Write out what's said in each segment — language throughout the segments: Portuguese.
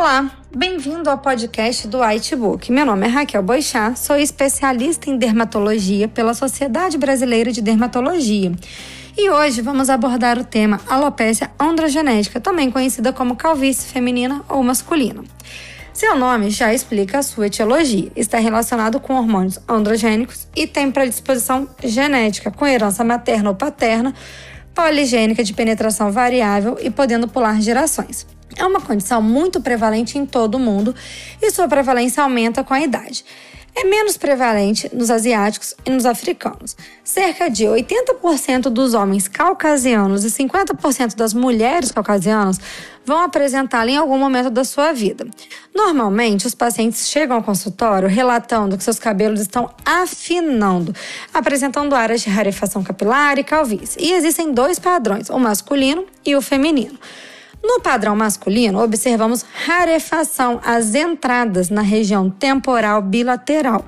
Olá, bem-vindo ao podcast do Whitebook. Meu nome é Raquel Boixá, sou especialista em dermatologia pela Sociedade Brasileira de Dermatologia. E hoje vamos abordar o tema alopecia androgenética, também conhecida como calvície feminina ou masculina. Seu nome já explica a sua etiologia. Está relacionado com hormônios androgênicos e tem predisposição genética, com herança materna ou paterna, poligênica de penetração variável e podendo pular gerações. É uma condição muito prevalente em todo o mundo e sua prevalência aumenta com a idade. É menos prevalente nos asiáticos e nos africanos. Cerca de 80% dos homens caucasianos e 50% das mulheres caucasianas vão apresentá-la em algum momento da sua vida. Normalmente, os pacientes chegam ao consultório relatando que seus cabelos estão afinando, apresentando áreas de rarefação capilar e calvície. E existem dois padrões, o masculino e o feminino. No padrão masculino, observamos rarefação às entradas na região temporal bilateral,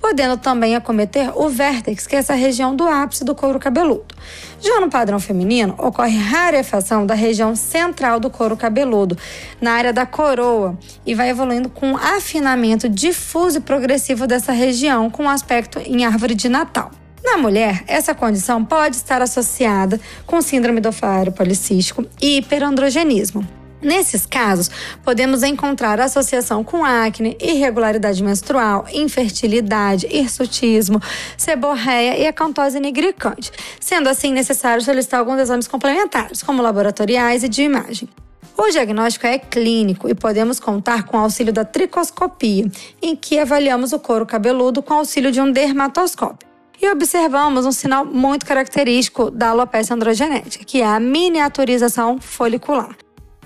podendo também acometer o vértex, que é essa região do ápice do couro cabeludo. Já no padrão feminino, ocorre rarefação da região central do couro cabeludo, na área da coroa, e vai evoluindo com afinamento difuso e progressivo dessa região, com aspecto em árvore de Natal. Na mulher, essa condição pode estar associada com síndrome do ovário policístico e hiperandrogenismo. Nesses casos, podemos encontrar associação com acne, irregularidade menstrual, infertilidade, hirsutismo, seborreia e acantose nigricante, sendo assim necessário solicitar alguns exames complementares, como laboratoriais e de imagem. O diagnóstico é clínico e podemos contar com o auxílio da tricoscopia, em que avaliamos o couro cabeludo com auxílio de um dermatoscópio e observamos um sinal muito característico da alopecia androgenética, que é a miniaturização folicular.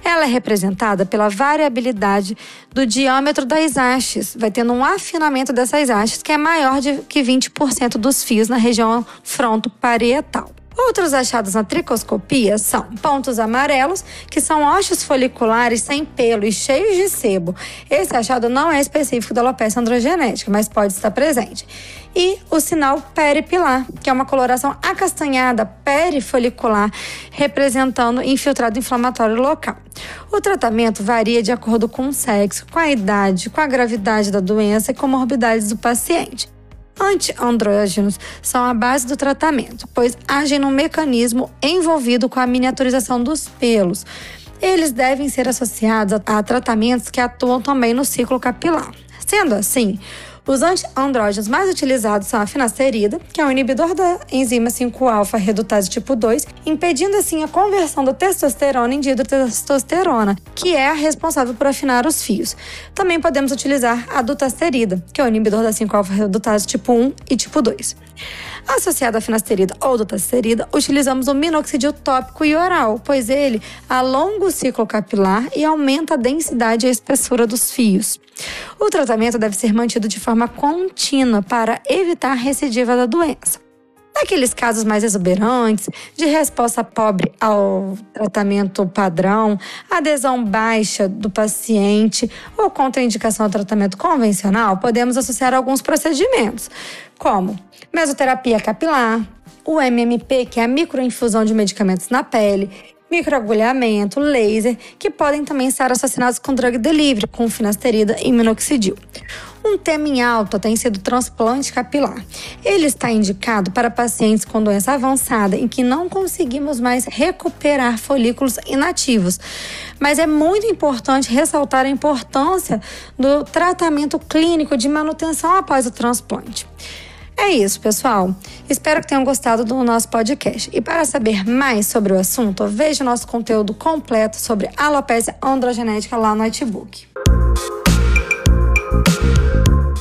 Ela é representada pela variabilidade do diâmetro das hastes, vai tendo um afinamento dessas hastes que é maior de que 20% dos fios na região fronto-parietal. Outros achados na tricoscopia são pontos amarelos, que são ossos foliculares sem pelo e cheios de sebo. Esse achado não é específico da alopecia androgenética, mas pode estar presente. E o sinal peripilar, que é uma coloração acastanhada perifolicular, representando infiltrado inflamatório local. O tratamento varia de acordo com o sexo, com a idade, com a gravidade da doença e comorbidades do paciente. Antiandrógenos são a base do tratamento, pois agem no mecanismo envolvido com a miniaturização dos pelos. Eles devem ser associados a tratamentos que atuam também no ciclo capilar. Sendo assim, os antiandrógenos mais utilizados são a finasterida, que é um inibidor da enzima 5-alfa redutase tipo 2, impedindo assim a conversão da testosterona em dihidrotestosterona, que é a responsável por afinar os fios. Também podemos utilizar a dutasterida, que é o inibidor da 5-alfa redutase tipo 1 e tipo 2. Associado à finasterida ou dutasterida, utilizamos o minoxidil tópico e oral, pois ele alonga o ciclo capilar e aumenta a densidade e a espessura dos fios. O tratamento deve ser mantido de forma contínua para evitar a recidiva da doença. Naqueles casos mais exuberantes, de resposta pobre ao tratamento padrão, adesão baixa do paciente ou contraindicação ao tratamento convencional, podemos associar alguns procedimentos, como mesoterapia capilar, o MMP, que é a microinfusão de medicamentos na pele, microagulhamento, laser, que podem também estar assassinados com drug delivery, com finasterida e minoxidil. Um tema em alta tem sido transplante capilar. Ele está indicado para pacientes com doença avançada em que não conseguimos mais recuperar folículos inativos. Mas é muito importante ressaltar a importância do tratamento clínico de manutenção após o transplante. É isso, pessoal. Espero que tenham gostado do nosso podcast. E para saber mais sobre o assunto, veja nosso conteúdo completo sobre alopecia androgenética lá no notebook.